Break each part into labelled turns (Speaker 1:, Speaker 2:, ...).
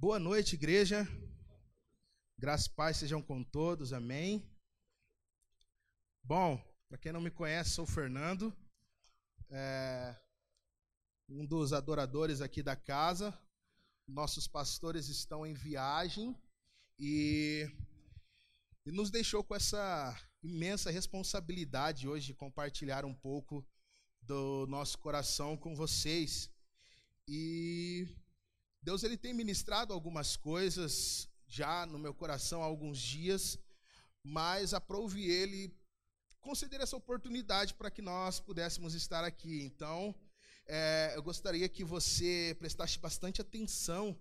Speaker 1: Boa noite, igreja. Graças e paz sejam com todos, amém. Bom, para quem não me conhece, sou o Fernando, é, um dos adoradores aqui da casa. Nossos pastores estão em viagem e, e nos deixou com essa imensa responsabilidade hoje de compartilhar um pouco do nosso coração com vocês. E Deus ele tem ministrado algumas coisas já no meu coração há alguns dias, mas aprove ele conceder essa oportunidade para que nós pudéssemos estar aqui. Então, é, eu gostaria que você prestasse bastante atenção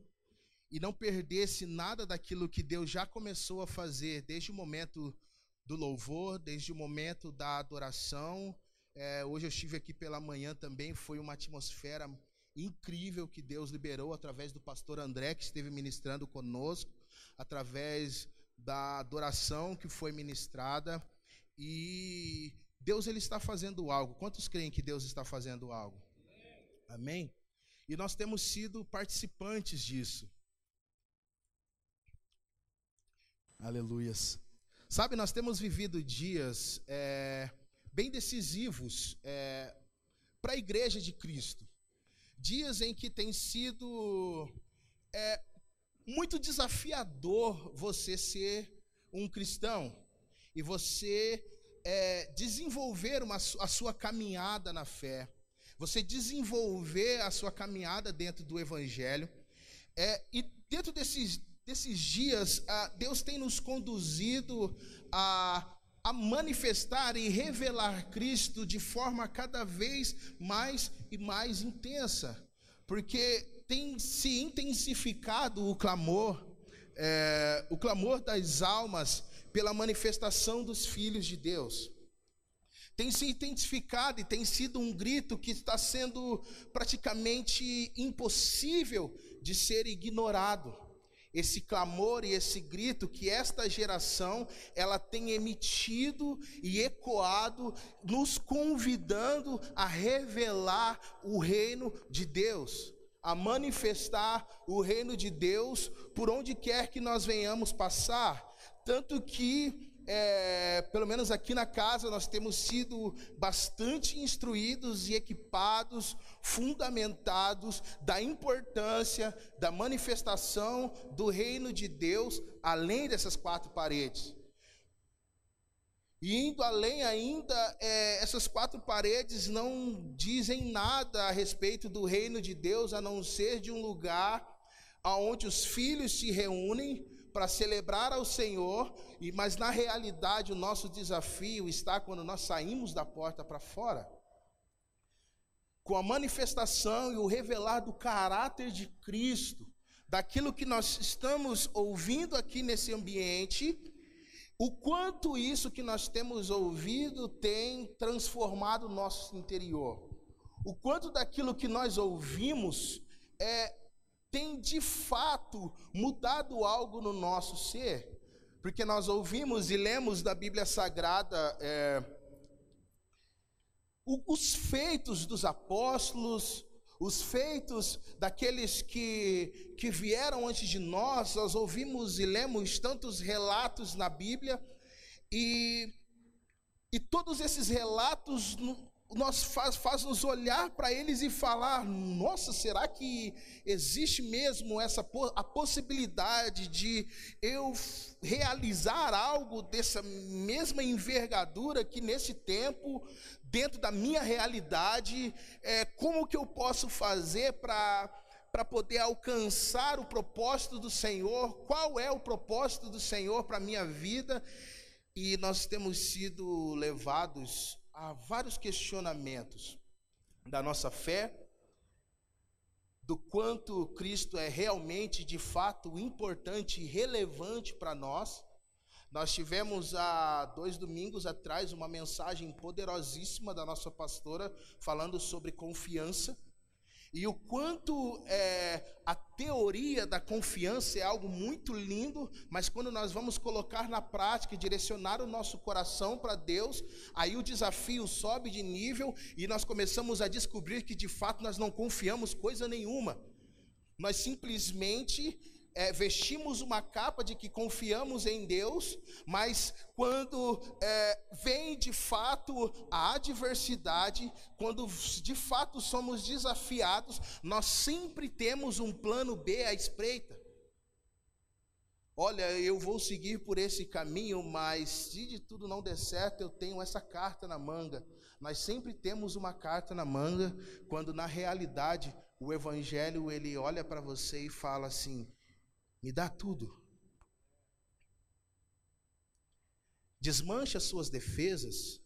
Speaker 1: e não perdesse nada daquilo que Deus já começou a fazer desde o momento do louvor, desde o momento da adoração. É, hoje eu estive aqui pela manhã também, foi uma atmosfera incrível que Deus liberou através do pastor André, que esteve ministrando conosco, através da adoração que foi ministrada. E Deus ele está fazendo algo. Quantos creem que Deus está fazendo algo? Amém? E nós temos sido participantes disso. Aleluias. Sabe, nós temos vivido dias é, bem decisivos é, para a igreja de Cristo. Dias em que tem sido é, muito desafiador você ser um cristão e você é, desenvolver uma, a sua caminhada na fé, você desenvolver a sua caminhada dentro do Evangelho. É, e dentro desses, desses dias, ah, Deus tem nos conduzido a, a manifestar e revelar Cristo de forma cada vez mais e mais intensa, porque tem se intensificado o clamor, é, o clamor das almas pela manifestação dos filhos de Deus. Tem se intensificado e tem sido um grito que está sendo praticamente impossível de ser ignorado. Esse clamor e esse grito que esta geração ela tem emitido e ecoado, nos convidando a revelar o reino de Deus a manifestar o reino de Deus por onde quer que nós venhamos passar. Tanto que, é, pelo menos aqui na casa, nós temos sido bastante instruídos e equipados, fundamentados da importância da manifestação do reino de Deus além dessas quatro paredes. E indo além ainda, é, essas quatro paredes não dizem nada a respeito do reino de Deus, a não ser de um lugar onde os filhos se reúnem para celebrar ao Senhor, e mas na realidade o nosso desafio está quando nós saímos da porta para fora. Com a manifestação e o revelar do caráter de Cristo, daquilo que nós estamos ouvindo aqui nesse ambiente, o quanto isso que nós temos ouvido tem transformado o nosso interior. O quanto daquilo que nós ouvimos é, de fato mudado algo no nosso ser. Porque nós ouvimos e lemos da Bíblia Sagrada é, os feitos dos apóstolos, os feitos daqueles que, que vieram antes de nós, nós ouvimos e lemos tantos relatos na Bíblia, e, e todos esses relatos nós faz, faz nos olhar para eles e falar: nossa, será que existe mesmo essa a possibilidade de eu realizar algo dessa mesma envergadura que nesse tempo dentro da minha realidade, é, como que eu posso fazer para para poder alcançar o propósito do Senhor? Qual é o propósito do Senhor para a minha vida? E nós temos sido levados a vários questionamentos da nossa fé, do quanto Cristo é realmente, de fato, importante e relevante para nós. Nós tivemos há dois domingos atrás uma mensagem poderosíssima da nossa pastora falando sobre confiança e o quanto é, a teoria da confiança é algo muito lindo, mas quando nós vamos colocar na prática e direcionar o nosso coração para Deus, aí o desafio sobe de nível e nós começamos a descobrir que de fato nós não confiamos coisa nenhuma. Nós simplesmente é, vestimos uma capa de que confiamos em Deus, mas quando é, vem de fato a adversidade, quando de fato somos desafiados, nós sempre temos um plano B à espreita. Olha, eu vou seguir por esse caminho, mas se de tudo não der certo, eu tenho essa carta na manga. Nós sempre temos uma carta na manga, quando na realidade o evangelho ele olha para você e fala assim: me dá tudo. Desmanche as suas defesas,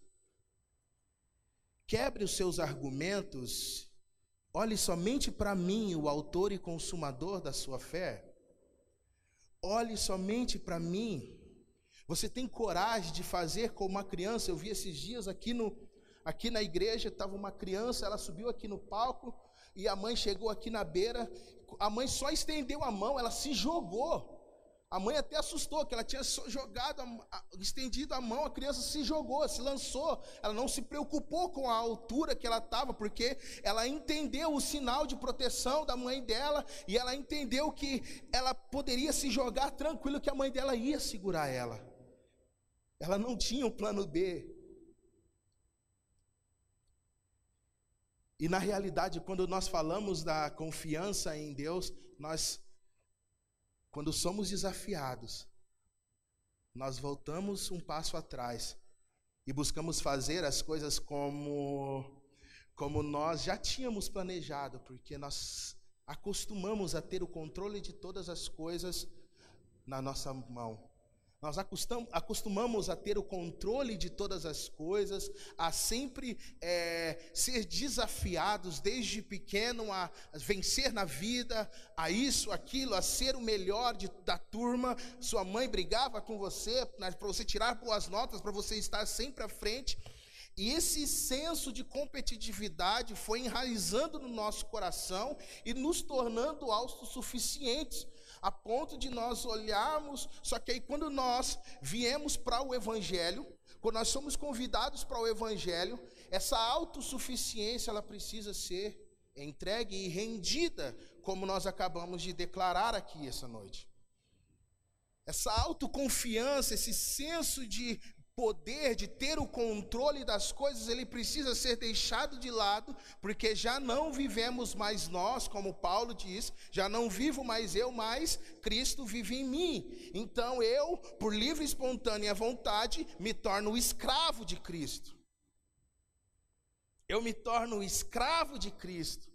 Speaker 1: quebre os seus argumentos, olhe somente para mim, o autor e consumador da sua fé. Olhe somente para mim. Você tem coragem de fazer como uma criança? Eu vi esses dias aqui no aqui na igreja estava uma criança, ela subiu aqui no palco e a mãe chegou aqui na beira a mãe só estendeu a mão, ela se jogou. A mãe até assustou, que ela tinha jogado, estendido a mão, a criança se jogou, se lançou. Ela não se preocupou com a altura que ela estava, porque ela entendeu o sinal de proteção da mãe dela e ela entendeu que ela poderia se jogar tranquilo, que a mãe dela ia segurar ela. Ela não tinha um plano B. E na realidade, quando nós falamos da confiança em Deus, nós, quando somos desafiados, nós voltamos um passo atrás e buscamos fazer as coisas como, como nós já tínhamos planejado, porque nós acostumamos a ter o controle de todas as coisas na nossa mão. Nós acostumamos a ter o controle de todas as coisas, a sempre é, ser desafiados desde pequeno a vencer na vida, a isso, aquilo, a ser o melhor de, da turma. Sua mãe brigava com você para você tirar boas notas, para você estar sempre à frente. E esse senso de competitividade foi enraizando no nosso coração e nos tornando autossuficientes a ponto de nós olharmos, só que aí quando nós viemos para o Evangelho, quando nós somos convidados para o Evangelho, essa autossuficiência ela precisa ser entregue e rendida, como nós acabamos de declarar aqui essa noite. Essa autoconfiança, esse senso de poder de ter o controle das coisas, ele precisa ser deixado de lado, porque já não vivemos mais nós, como Paulo diz, já não vivo mais eu, mas Cristo vive em mim. Então eu, por livre e espontânea vontade, me torno escravo de Cristo. Eu me torno escravo de Cristo.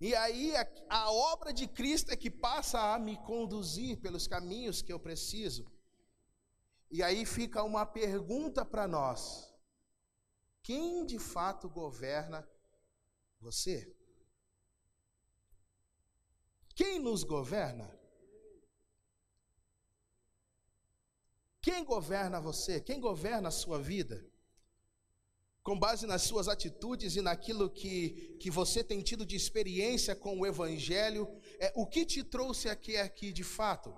Speaker 1: E aí a, a obra de Cristo é que passa a me conduzir pelos caminhos que eu preciso. E aí fica uma pergunta para nós: quem de fato governa você? Quem nos governa? Quem governa você? Quem governa a sua vida? Com base nas suas atitudes e naquilo que, que você tem tido de experiência com o Evangelho, é, o que te trouxe aqui, aqui de fato?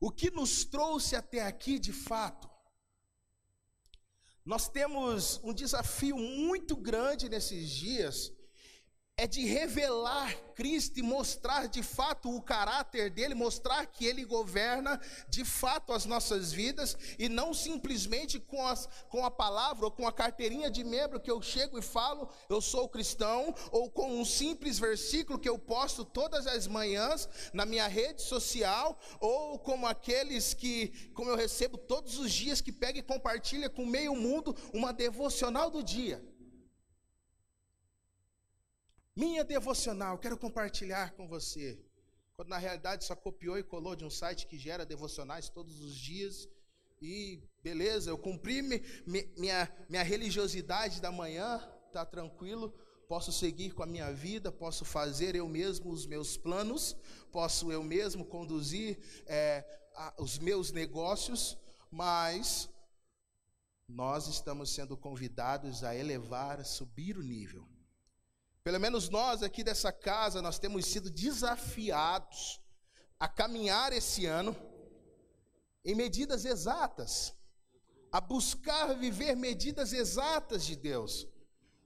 Speaker 1: O que nos trouxe até aqui de fato? Nós temos um desafio muito grande nesses dias é de revelar Cristo e mostrar de fato o caráter dele, mostrar que ele governa de fato as nossas vidas e não simplesmente com, as, com a palavra ou com a carteirinha de membro que eu chego e falo, eu sou cristão, ou com um simples versículo que eu posto todas as manhãs na minha rede social, ou como aqueles que, como eu recebo todos os dias, que pega e compartilha com meio mundo uma devocional do dia. Minha devocional, quero compartilhar com você. Quando na realidade só copiou e colou de um site que gera devocionais todos os dias. E beleza, eu cumpri me, me, minha, minha religiosidade da manhã, tá tranquilo. Posso seguir com a minha vida, posso fazer eu mesmo os meus planos, posso eu mesmo conduzir é, a, os meus negócios, mas nós estamos sendo convidados a elevar, a subir o nível. Pelo menos nós aqui dessa casa, nós temos sido desafiados a caminhar esse ano em medidas exatas, a buscar viver medidas exatas de Deus,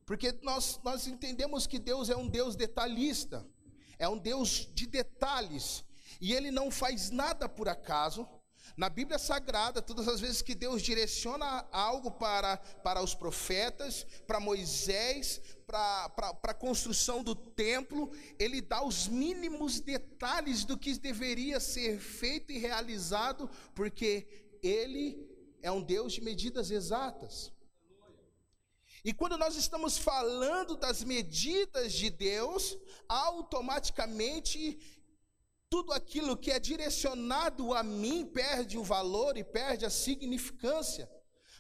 Speaker 1: porque nós, nós entendemos que Deus é um Deus detalhista, é um Deus de detalhes, e ele não faz nada por acaso. Na Bíblia Sagrada, todas as vezes que Deus direciona algo para, para os profetas, para Moisés, para, a construção do templo, ele dá os mínimos detalhes do que deveria ser feito e realizado, porque ele é um Deus de medidas exatas. E quando nós estamos falando das medidas de Deus, automaticamente tudo aquilo que é direcionado a mim perde o valor e perde a significância,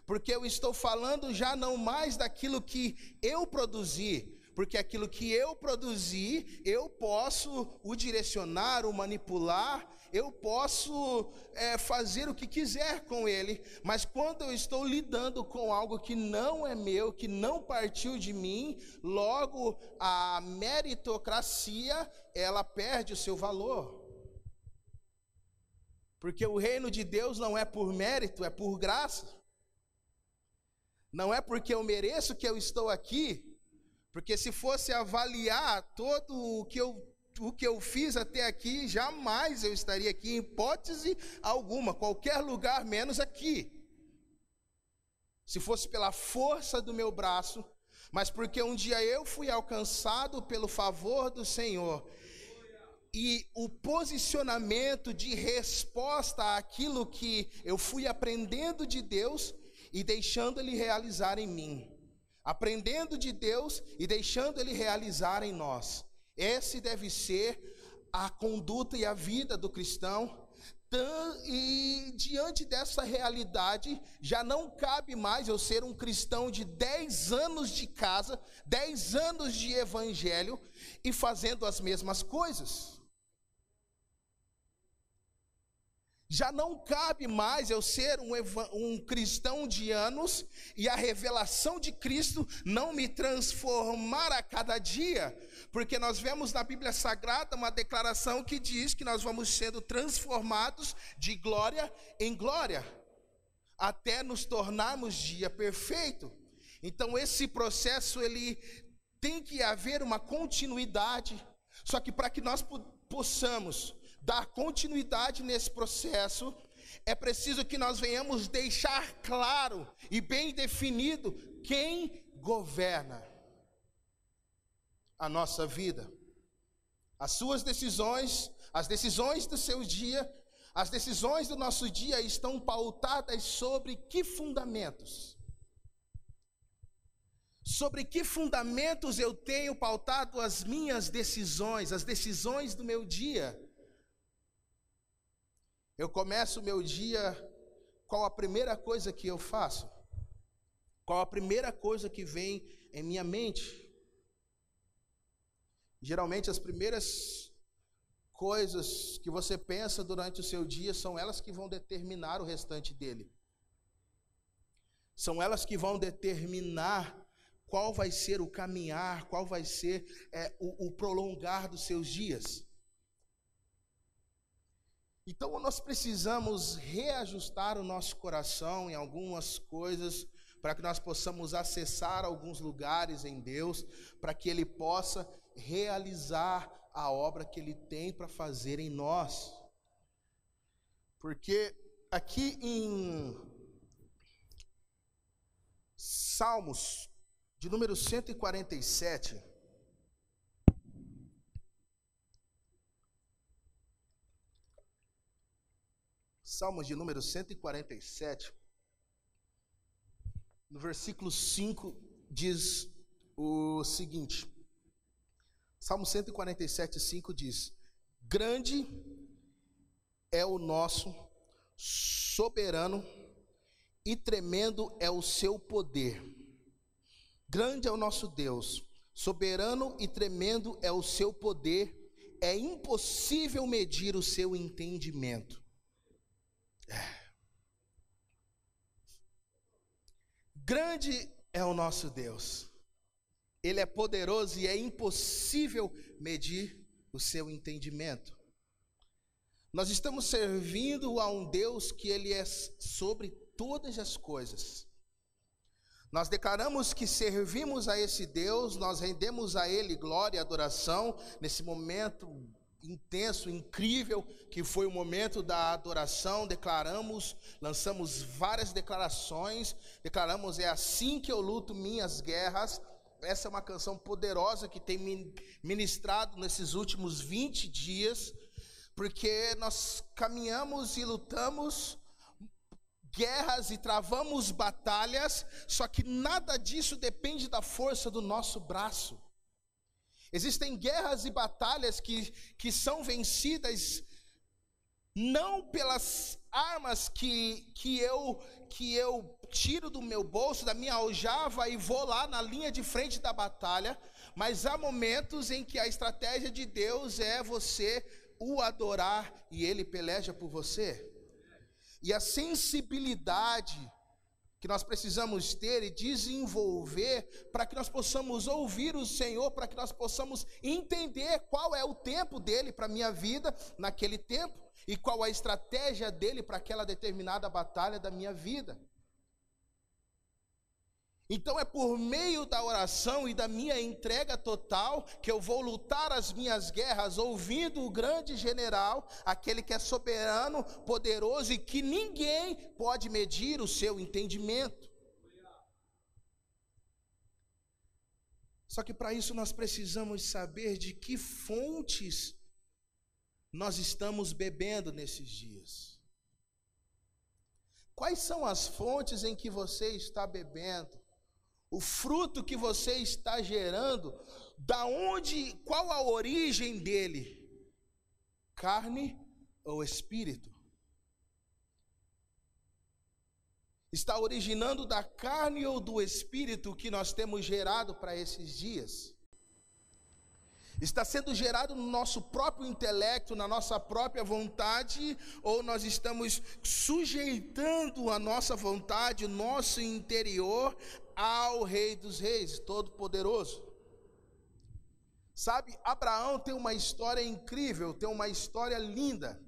Speaker 1: porque eu estou falando já não mais daquilo que eu produzi, porque aquilo que eu produzi, eu posso o direcionar, o manipular, eu posso é, fazer o que quiser com ele, mas quando eu estou lidando com algo que não é meu, que não partiu de mim, logo a meritocracia, ela perde o seu valor. Porque o reino de Deus não é por mérito, é por graça. Não é porque eu mereço que eu estou aqui, porque se fosse avaliar todo o que eu o que eu fiz até aqui, jamais eu estaria aqui, em hipótese alguma, qualquer lugar menos aqui. Se fosse pela força do meu braço, mas porque um dia eu fui alcançado pelo favor do Senhor, e o posicionamento de resposta àquilo que eu fui aprendendo de Deus e deixando Ele realizar em mim aprendendo de Deus e deixando Ele realizar em nós. Esse deve ser a conduta e a vida do cristão. E diante dessa realidade, já não cabe mais eu ser um cristão de 10 anos de casa, 10 anos de evangelho e fazendo as mesmas coisas. Já não cabe mais eu ser um, um, cristão de anos e a revelação de Cristo não me transformar a cada dia, porque nós vemos na Bíblia Sagrada uma declaração que diz que nós vamos sendo transformados de glória em glória, até nos tornarmos dia perfeito. Então esse processo ele tem que haver uma continuidade, só que para que nós possamos dar continuidade nesse processo, é preciso que nós venhamos deixar claro e bem definido quem governa a nossa vida. As suas decisões, as decisões do seu dia, as decisões do nosso dia estão pautadas sobre que fundamentos? Sobre que fundamentos eu tenho pautado as minhas decisões, as decisões do meu dia? Eu começo o meu dia, qual a primeira coisa que eu faço? Qual a primeira coisa que vem em minha mente? Geralmente as primeiras coisas que você pensa durante o seu dia são elas que vão determinar o restante dele. São elas que vão determinar qual vai ser o caminhar, qual vai ser é, o, o prolongar dos seus dias. Então nós precisamos reajustar o nosso coração em algumas coisas para que nós possamos acessar alguns lugares em Deus, para que Ele possa realizar a obra que Ele tem para fazer em nós. Porque aqui em Salmos, de número 147, Salmos de número 147, no versículo 5 diz o seguinte: Salmo 147, 5 diz: Grande é o nosso soberano e tremendo é o seu poder. Grande é o nosso Deus, soberano e tremendo é o seu poder, é impossível medir o seu entendimento. Grande é o nosso Deus. Ele é poderoso e é impossível medir o seu entendimento. Nós estamos servindo a um Deus que ele é sobre todas as coisas. Nós declaramos que servimos a esse Deus, nós rendemos a Ele glória e adoração nesse momento intenso, incrível, que foi o momento da adoração. Declaramos, lançamos várias declarações, declaramos: é assim que eu luto minhas guerras. Essa é uma canção poderosa que tem ministrado nesses últimos 20 dias, porque nós caminhamos e lutamos guerras e travamos batalhas, só que nada disso depende da força do nosso braço. Existem guerras e batalhas que, que são vencidas não pelas armas que, que, eu, que eu tiro do meu bolso, da minha aljava e vou lá na linha de frente da batalha, mas há momentos em que a estratégia de Deus é você o adorar e ele peleja por você. E a sensibilidade que nós precisamos ter e desenvolver para que nós possamos ouvir o Senhor, para que nós possamos entender qual é o tempo dele para a minha vida naquele tempo e qual a estratégia dele para aquela determinada batalha da minha vida. Então é por meio da oração e da minha entrega total que eu vou lutar as minhas guerras, ouvindo o grande general, aquele que é soberano, poderoso e que ninguém pode medir o seu entendimento. Só que para isso nós precisamos saber de que fontes nós estamos bebendo nesses dias. Quais são as fontes em que você está bebendo? O fruto que você está gerando, da onde, qual a origem dele? Carne ou espírito? Está originando da carne ou do espírito que nós temos gerado para esses dias? Está sendo gerado no nosso próprio intelecto, na nossa própria vontade, ou nós estamos sujeitando a nossa vontade, o nosso interior, ao Rei dos Reis, Todo-Poderoso? Sabe, Abraão tem uma história incrível, tem uma história linda.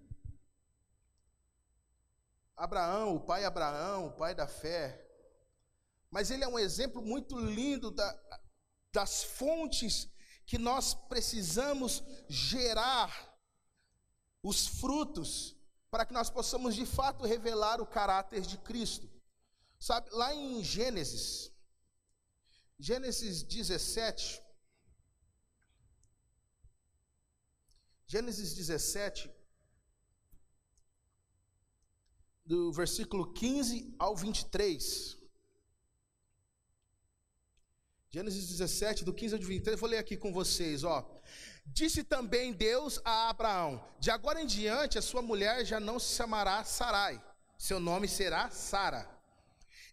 Speaker 1: Abraão, o pai Abraão, o pai da fé. Mas ele é um exemplo muito lindo da, das fontes que nós precisamos gerar os frutos para que nós possamos de fato revelar o caráter de Cristo. Sabe, lá em Gênesis, Gênesis 17, Gênesis 17, do versículo 15 ao 23. Gênesis 17, do 15 ao 23, vou ler aqui com vocês, ó. Disse também Deus a Abraão: De agora em diante a sua mulher já não se chamará Sarai, seu nome será Sara.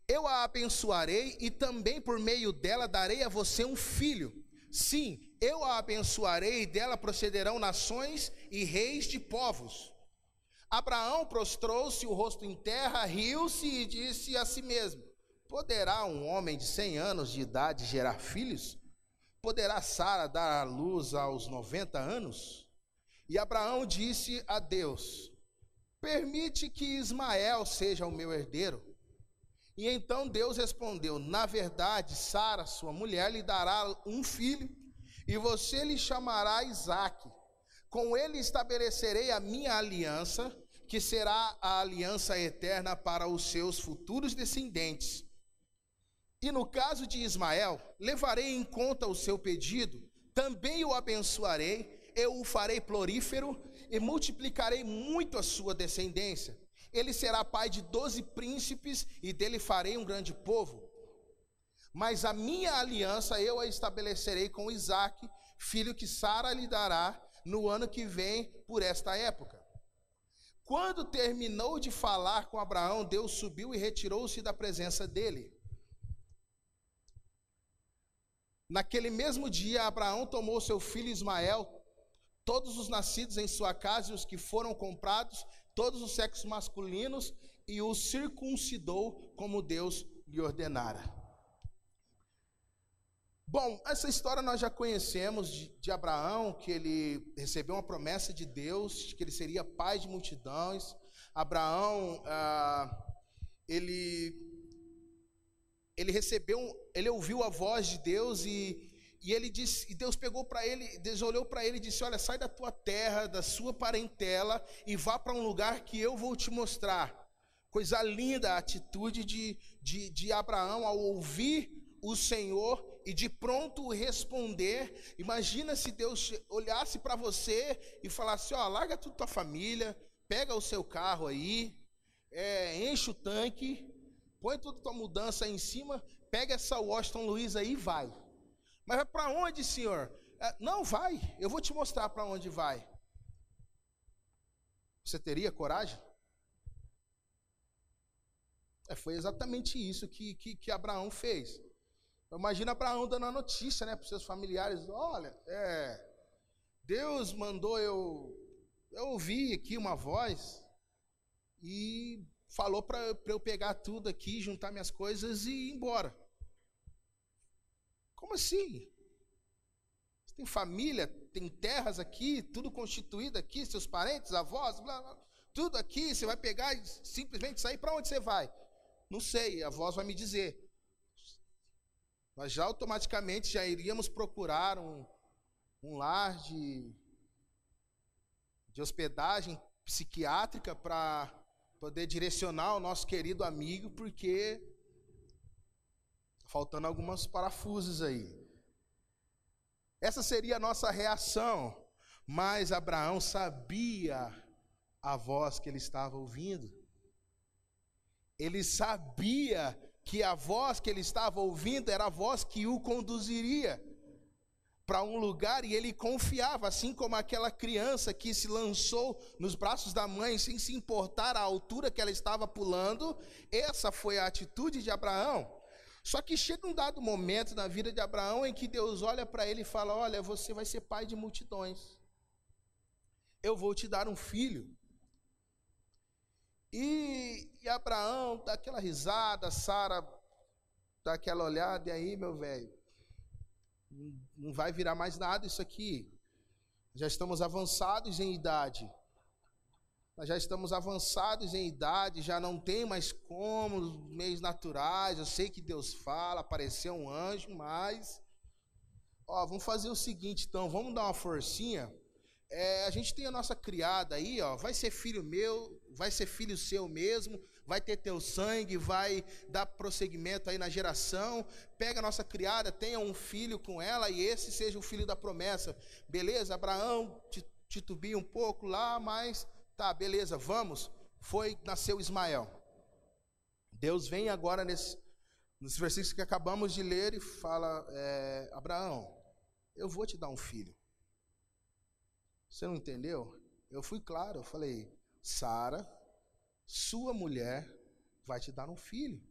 Speaker 1: Eu a abençoarei e também por meio dela darei a você um filho. Sim, eu a abençoarei e dela procederão nações e reis de povos. Abraão prostrou-se o rosto em terra, riu-se e disse a si mesmo: Poderá um homem de cem anos de idade gerar filhos? Poderá Sara dar à luz aos noventa anos? E Abraão disse a Deus: Permite que Ismael seja o meu herdeiro. E então Deus respondeu: Na verdade, Sara, sua mulher, lhe dará um filho, e você lhe chamará Isaque. Com ele estabelecerei a minha aliança, que será a aliança eterna para os seus futuros descendentes. E no caso de Ismael, levarei em conta o seu pedido, também o abençoarei, eu o farei florífero e multiplicarei muito a sua descendência. Ele será pai de doze príncipes e dele farei um grande povo. Mas a minha aliança eu a estabelecerei com Isaque, filho que Sara lhe dará no ano que vem por esta época. Quando terminou de falar com Abraão, Deus subiu e retirou-se da presença dele. Naquele mesmo dia, Abraão tomou seu filho Ismael, todos os nascidos em sua casa e os que foram comprados, todos os sexos masculinos, e os circuncidou como Deus lhe ordenara. Bom, essa história nós já conhecemos de, de, Abraão, que ele recebeu uma promessa de Deus, que ele seria pai de multidões. Abraão, ah, ele ele recebeu, ele ouviu a voz de Deus e, e ele disse, e Deus pegou para ele, Deus olhou para ele e disse: "Olha, sai da tua terra, da sua parentela e vá para um lugar que eu vou te mostrar". Coisa linda a atitude de, de, de Abraão ao ouvir o Senhor e de pronto responder. Imagina se Deus olhasse para você e falasse: Ó, larga tudo tua família, pega o seu carro aí, é, enche o tanque, põe toda tua mudança aí em cima, pega essa Washington Luiz aí e vai. Mas vai para onde, senhor? É, não, vai, eu vou te mostrar para onde vai. Você teria coragem? É, foi exatamente isso que, que, que Abraão fez. Imagina Abraão dando a notícia né, para os seus familiares: olha, é, Deus mandou eu, eu ouvir aqui uma voz e falou para eu pegar tudo aqui, juntar minhas coisas e ir embora. Como assim? Você tem família, tem terras aqui, tudo constituído aqui, seus parentes, avós, blá, blá, tudo aqui, você vai pegar e simplesmente sair para onde você vai? Não sei, a voz vai me dizer. Nós já automaticamente já iríamos procurar um, um lar de, de hospedagem psiquiátrica para poder direcionar o nosso querido amigo, porque faltando alguns parafusos aí. Essa seria a nossa reação, mas Abraão sabia a voz que ele estava ouvindo. Ele sabia que a voz que ele estava ouvindo era a voz que o conduziria para um lugar e ele confiava, assim como aquela criança que se lançou nos braços da mãe sem se importar a altura que ela estava pulando, essa foi a atitude de Abraão. Só que chega um dado momento na vida de Abraão em que Deus olha para ele e fala: Olha, você vai ser pai de multidões, eu vou te dar um filho. E, e Abraão dá aquela risada, Sara dá aquela olhada, e aí, meu velho, não vai virar mais nada isso aqui. Já estamos avançados em idade. Nós já estamos avançados em idade, já não tem mais como, meios naturais. Eu sei que Deus fala, apareceu um anjo, mas. Ó, vamos fazer o seguinte então, vamos dar uma forcinha. É, a gente tem a nossa criada aí, ó, vai ser filho meu, vai ser filho seu mesmo, vai ter teu sangue, vai dar prosseguimento aí na geração. Pega a nossa criada, tenha um filho com ela e esse seja o filho da promessa. Beleza? Abraão titubia um pouco lá, mas tá, beleza, vamos. Foi, nasceu Ismael. Deus vem agora nesse, nos versículos que acabamos de ler e fala: é, Abraão, eu vou te dar um filho. Você não entendeu? Eu fui claro, eu falei: Sara, sua mulher vai te dar um filho.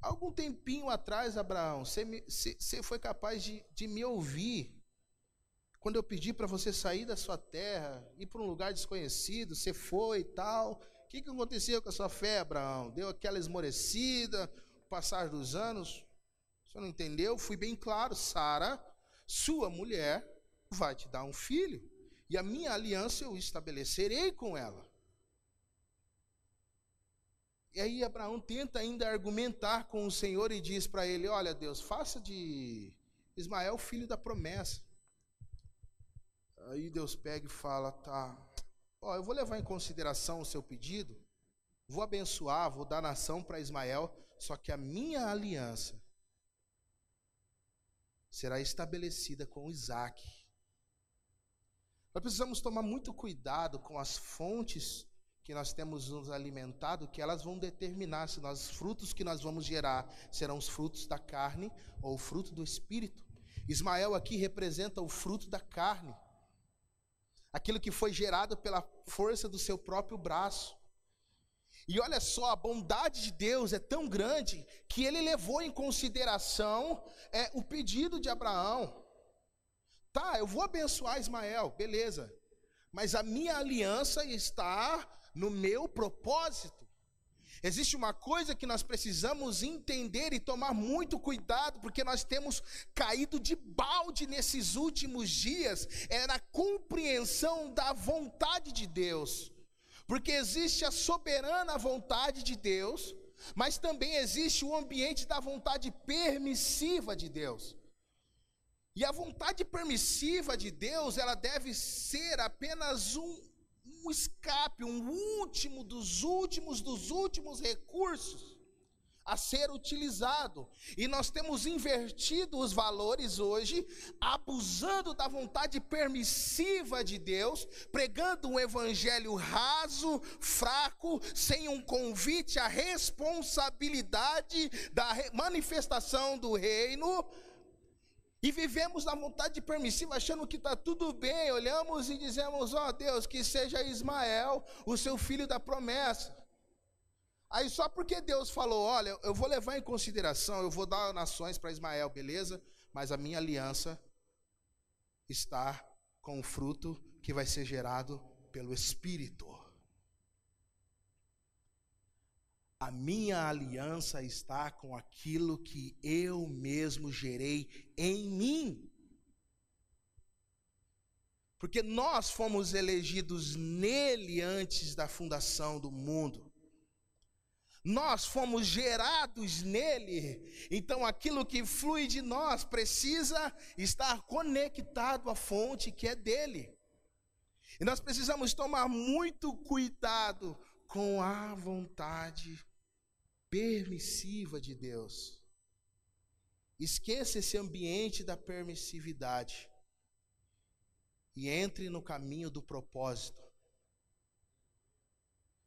Speaker 1: Algum tempinho atrás, Abraão, você, você foi capaz de, de me ouvir. Quando eu pedi para você sair da sua terra, ir para um lugar desconhecido, você foi e tal. O que, que aconteceu com a sua fé, Abraão? Deu aquela esmorecida, passar dos anos? Você não entendeu? Fui bem claro, Sara, sua mulher vai te dar um filho, e a minha aliança eu estabelecerei com ela. E aí Abraão tenta ainda argumentar com o Senhor e diz para ele: Olha, Deus, faça de Ismael filho da promessa. Aí Deus pega e fala: Tá, ó, eu vou levar em consideração o seu pedido, vou abençoar, vou dar nação para Ismael, só que a minha aliança será estabelecida com Isaac. Nós precisamos tomar muito cuidado com as fontes que nós temos nos alimentado, que elas vão determinar se nós, os frutos que nós vamos gerar serão os frutos da carne ou o fruto do espírito. Ismael aqui representa o fruto da carne, aquilo que foi gerado pela força do seu próprio braço. E olha só, a bondade de Deus é tão grande que ele levou em consideração é, o pedido de Abraão. Tá, eu vou abençoar Ismael, beleza. Mas a minha aliança está no meu propósito. Existe uma coisa que nós precisamos entender e tomar muito cuidado, porque nós temos caído de balde nesses últimos dias, é na compreensão da vontade de Deus. Porque existe a soberana vontade de Deus, mas também existe o ambiente da vontade permissiva de Deus. E a vontade permissiva de Deus, ela deve ser apenas um, um escape, um último dos últimos dos últimos recursos a ser utilizado. E nós temos invertido os valores hoje, abusando da vontade permissiva de Deus, pregando um evangelho raso, fraco, sem um convite à responsabilidade da manifestação do reino. E vivemos na vontade permissiva, achando que está tudo bem. Olhamos e dizemos: Ó oh, Deus, que seja Ismael, o seu filho da promessa. Aí só porque Deus falou, olha, eu vou levar em consideração, eu vou dar nações para Ismael, beleza? Mas a minha aliança está com o fruto que vai ser gerado pelo Espírito. A minha aliança está com aquilo que eu mesmo gerei em mim. Porque nós fomos elegidos nele antes da fundação do mundo. Nós fomos gerados nele, então aquilo que flui de nós precisa estar conectado à fonte que é dele. E nós precisamos tomar muito cuidado com a vontade permissiva de Deus. Esqueça esse ambiente da permissividade e entre no caminho do propósito.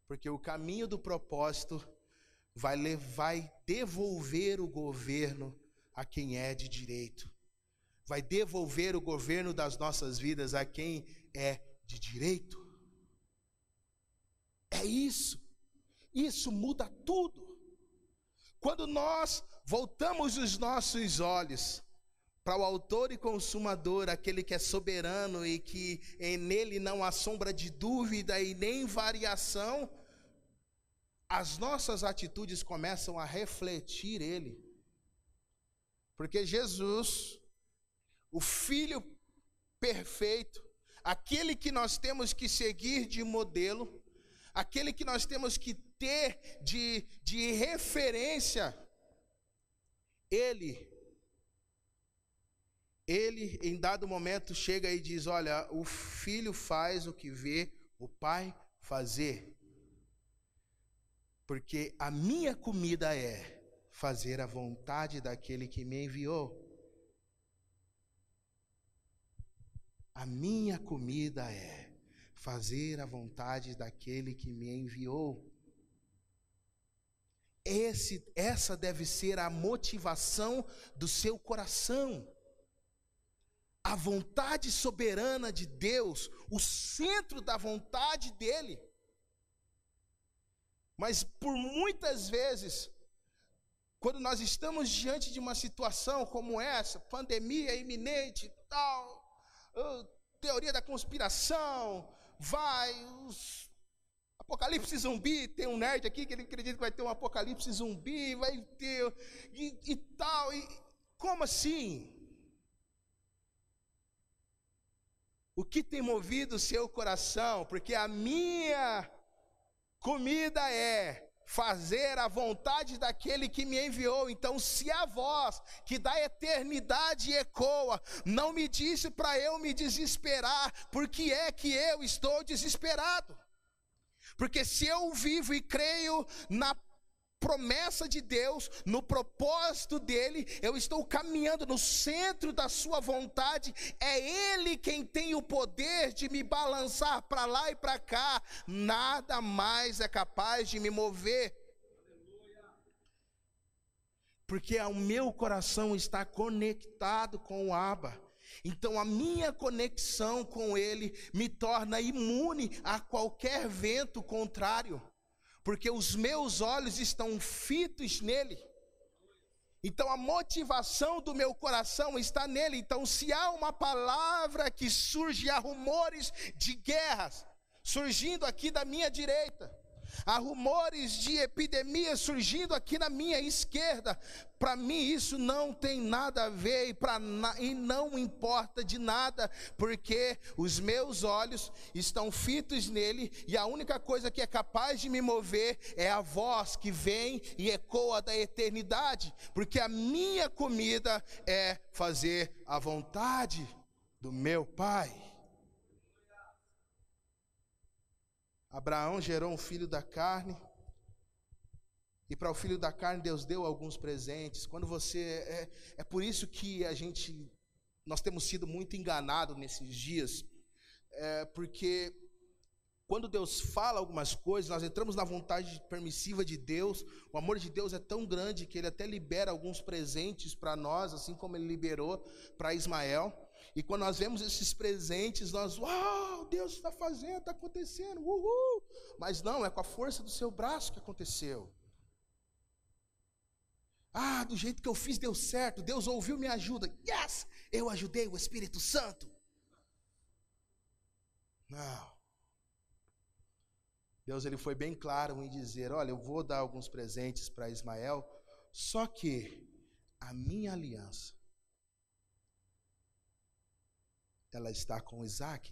Speaker 1: Porque o caminho do propósito vai, vai devolver o governo a quem é de direito. Vai devolver o governo das nossas vidas a quem é de direito. É isso. Isso muda tudo. Quando nós voltamos os nossos olhos para o autor e consumador, aquele que é soberano e que nele não há sombra de dúvida e nem variação, as nossas atitudes começam a refletir Ele. Porque Jesus, o Filho perfeito, aquele que nós temos que seguir de modelo, aquele que nós temos que ter de, de referência, Ele, Ele em dado momento chega e diz: Olha, o filho faz o que vê o pai fazer porque a minha comida é fazer a vontade daquele que me enviou. A minha comida é fazer a vontade daquele que me enviou. Esse, essa deve ser a motivação do seu coração. A vontade soberana de Deus, o centro da vontade dele. Mas por muitas vezes, quando nós estamos diante de uma situação como essa, pandemia iminente tal, teoria da conspiração, vai, os apocalipse zumbi, tem um nerd aqui que ele acredita que vai ter um apocalipse zumbi, vai ter, e, e tal, e como assim? O que tem movido o seu coração? Porque a minha Comida é fazer a vontade daquele que me enviou. Então, se a voz que da eternidade ecoa não me disse para eu me desesperar, por que é que eu estou desesperado? Porque se eu vivo e creio na promessa de Deus, no propósito dele, eu estou caminhando no centro da sua vontade, é ele quem tem o poder de me balançar para lá e para cá, nada mais é capaz de me mover. Porque o meu coração está conectado com o Abba. Então a minha conexão com ele me torna imune a qualquer vento contrário porque os meus olhos estão fitos nele. Então a motivação do meu coração está nele. Então, se há uma palavra que surge, há rumores de guerras surgindo aqui da minha direita, Há rumores de epidemia surgindo aqui na minha esquerda. Para mim isso não tem nada a ver e, pra, e não importa de nada, porque os meus olhos estão fitos nele e a única coisa que é capaz de me mover é a voz que vem e ecoa da eternidade, porque a minha comida é fazer a vontade do meu Pai. Abraão gerou um filho da carne. E para o filho da carne, Deus deu alguns presentes. Quando você. É, é por isso que a gente. Nós temos sido muito enganados nesses dias. É, porque quando Deus fala algumas coisas, nós entramos na vontade permissiva de Deus. O amor de Deus é tão grande que ele até libera alguns presentes para nós, assim como ele liberou para Ismael. E quando nós vemos esses presentes, nós, uau, Deus está fazendo, está acontecendo, uhul. Mas não, é com a força do seu braço que aconteceu. Ah, do jeito que eu fiz deu certo, Deus ouviu minha ajuda. Yes, eu ajudei o Espírito Santo. Não. Deus ele foi bem claro em dizer: Olha, eu vou dar alguns presentes para Ismael, só que a minha aliança ela está com Isaac.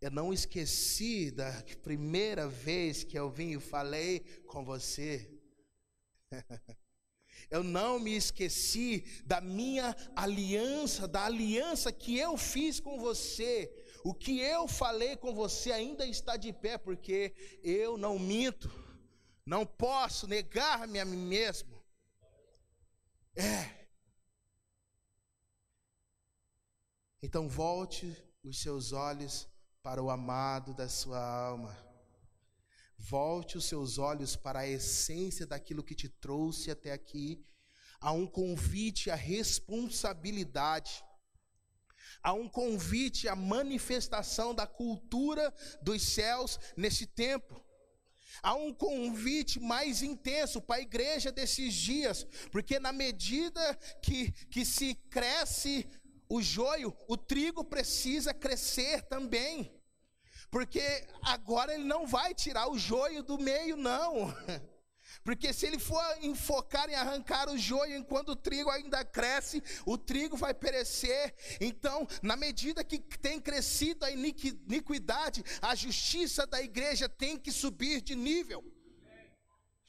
Speaker 1: Eu não esqueci da primeira vez que eu vim e falei com você. Eu não me esqueci da minha aliança, da aliança que eu fiz com você. O que eu falei com você ainda está de pé, porque eu não minto, não posso negar-me a mim mesmo. É, Então volte os seus olhos para o amado da sua alma. Volte os seus olhos para a essência daquilo que te trouxe até aqui. Há um convite à responsabilidade. Há um convite à manifestação da cultura dos céus nesse tempo. Há um convite mais intenso para a igreja desses dias, porque na medida que, que se cresce o joio, o trigo precisa crescer também. Porque agora ele não vai tirar o joio do meio, não. Porque se ele for enfocar em arrancar o joio enquanto o trigo ainda cresce, o trigo vai perecer. Então, na medida que tem crescido a iniquidade, a justiça da igreja tem que subir de nível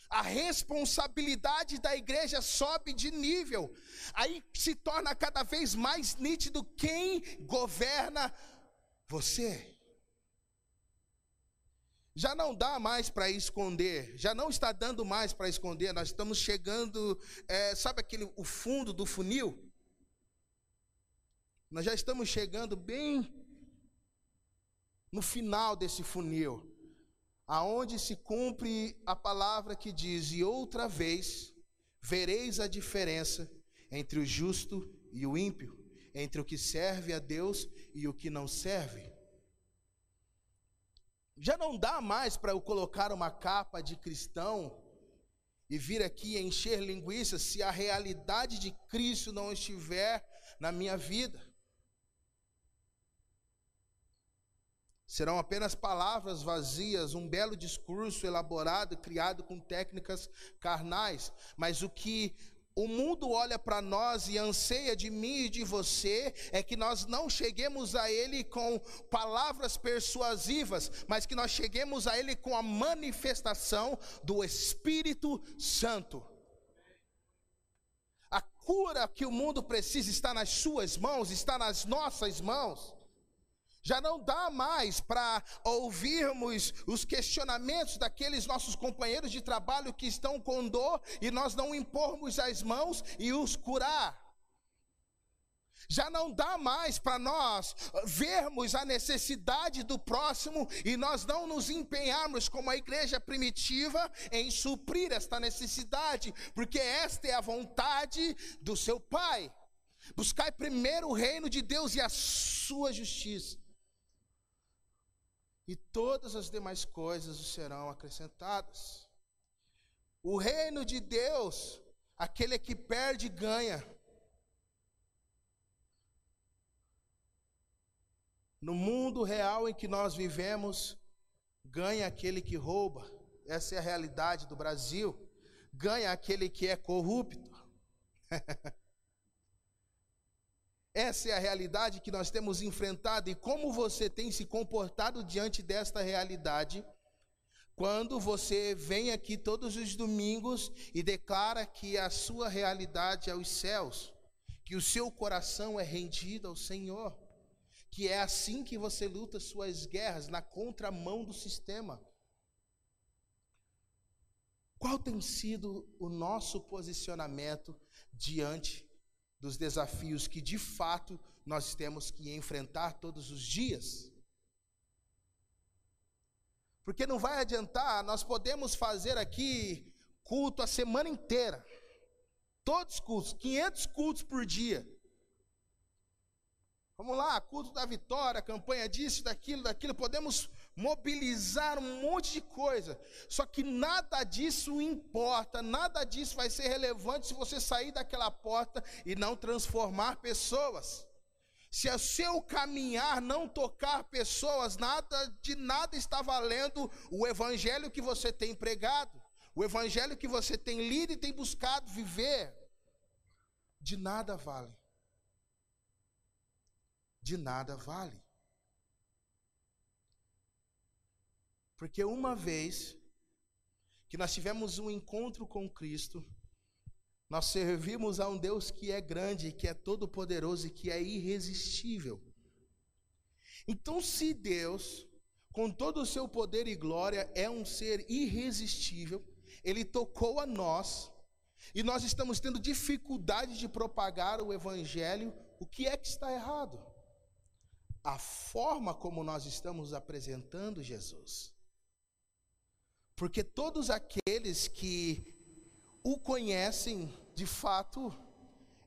Speaker 1: a responsabilidade da igreja sobe de nível. Aí se torna cada vez mais nítido quem governa você. Já não dá mais para esconder, já não está dando mais para esconder. Nós estamos chegando, é, sabe aquele o fundo do funil? Nós já estamos chegando bem no final desse funil aonde se cumpre a palavra que diz: E outra vez vereis a diferença entre o justo e o ímpio, entre o que serve a Deus e o que não serve. Já não dá mais para eu colocar uma capa de cristão e vir aqui encher linguiça se a realidade de Cristo não estiver na minha vida. Serão apenas palavras vazias, um belo discurso elaborado, criado com técnicas carnais. Mas o que o mundo olha para nós e anseia de mim e de você é que nós não cheguemos a Ele com palavras persuasivas, mas que nós cheguemos a Ele com a manifestação do Espírito Santo. A cura que o mundo precisa está nas Suas mãos, está nas nossas mãos. Já não dá mais para ouvirmos os questionamentos daqueles nossos companheiros de trabalho que estão com dor e nós não impormos as mãos e os curar. Já não dá mais para nós vermos a necessidade do próximo e nós não nos empenharmos como a igreja primitiva em suprir esta necessidade, porque esta é a vontade do seu Pai. Buscai primeiro o reino de Deus e a sua justiça e todas as demais coisas serão acrescentadas. O reino de Deus, aquele que perde, ganha. No mundo real em que nós vivemos, ganha aquele que rouba. essa é a realidade do Brasil, ganha aquele que é corrupto. essa é a realidade que nós temos enfrentado e como você tem se comportado diante desta realidade quando você vem aqui todos os domingos e declara que a sua realidade é os céus, que o seu coração é rendido ao Senhor, que é assim que você luta suas guerras, na contramão do sistema. Qual tem sido o nosso posicionamento diante dos desafios que de fato nós temos que enfrentar todos os dias? Porque não vai adiantar, nós podemos fazer aqui culto a semana inteira. Todos os cultos, 500 cultos por dia. Vamos lá, culto da vitória, campanha disso, daquilo, daquilo, podemos mobilizar um monte de coisa. Só que nada disso importa, nada disso vai ser relevante se você sair daquela porta e não transformar pessoas. Se o seu caminhar não tocar pessoas, nada de nada está valendo o evangelho que você tem pregado, o evangelho que você tem lido e tem buscado viver. De nada vale. De nada vale. Porque uma vez que nós tivemos um encontro com Cristo, nós servimos a um Deus que é grande, que é todo-poderoso e que é irresistível. Então, se Deus, com todo o seu poder e glória, é um ser irresistível, ele tocou a nós, e nós estamos tendo dificuldade de propagar o evangelho, o que é que está errado? A forma como nós estamos apresentando Jesus. Porque todos aqueles que o conhecem, de fato,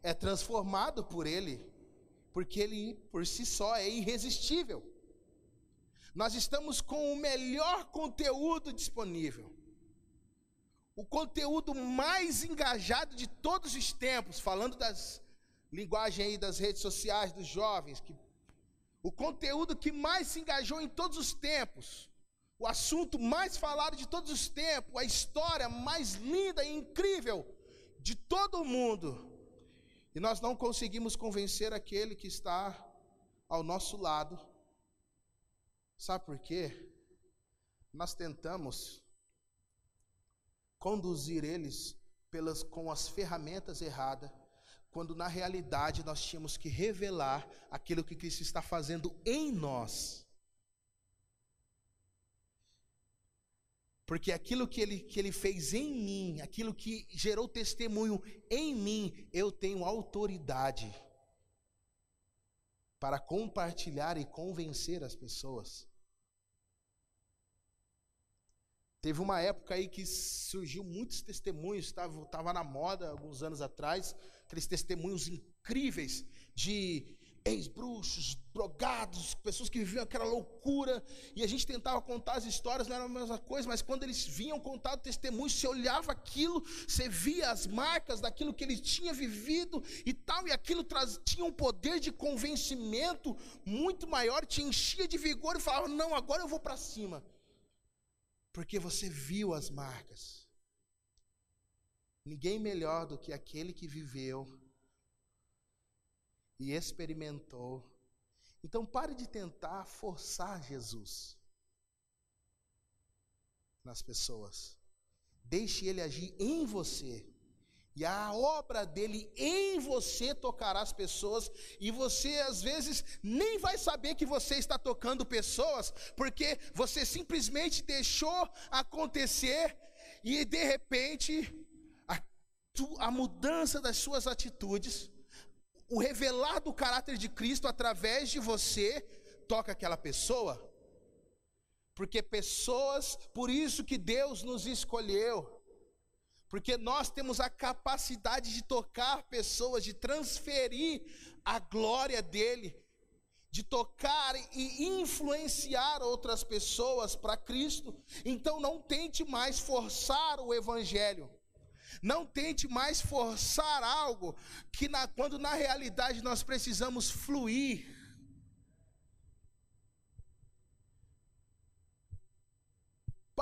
Speaker 1: é transformado por ele, porque ele por si só é irresistível. Nós estamos com o melhor conteúdo disponível. O conteúdo mais engajado de todos os tempos, falando das linguagem aí das redes sociais dos jovens, que o conteúdo que mais se engajou em todos os tempos o assunto mais falado de todos os tempos, a história mais linda e incrível de todo o mundo. E nós não conseguimos convencer aquele que está ao nosso lado. Sabe por quê? Nós tentamos conduzir eles pelas, com as ferramentas erradas, quando na realidade nós tínhamos que revelar aquilo que Cristo está fazendo em nós. Porque aquilo que ele, que ele fez em mim, aquilo que gerou testemunho em mim, eu tenho autoridade para compartilhar e convencer as pessoas. Teve uma época aí que surgiu muitos testemunhos, estava, na moda alguns anos atrás, aqueles testemunhos incríveis de ex-bruxos, drogados, pessoas que viviam aquela loucura, e a gente tentava contar as histórias, não era a mesma coisa, mas quando eles vinham contar o testemunho, você olhava aquilo, você via as marcas daquilo que ele tinha vivido e tal, e aquilo traz, tinha um poder de convencimento muito maior, te enchia de vigor e falava: Não, agora eu vou para cima, porque você viu as marcas. Ninguém melhor do que aquele que viveu e experimentou. Então pare de tentar forçar Jesus nas pessoas. Deixe ele agir em você. E a obra dele em você tocará as pessoas, e você às vezes nem vai saber que você está tocando pessoas, porque você simplesmente deixou acontecer, e de repente a, a mudança das suas atitudes o revelar do caráter de Cristo através de você toca aquela pessoa. Porque pessoas, por isso que Deus nos escolheu. Porque nós temos a capacidade de tocar pessoas, de transferir a glória dele, de tocar e influenciar outras pessoas para Cristo. Então não tente mais forçar o evangelho. Não tente mais forçar algo que na, quando na realidade nós precisamos fluir.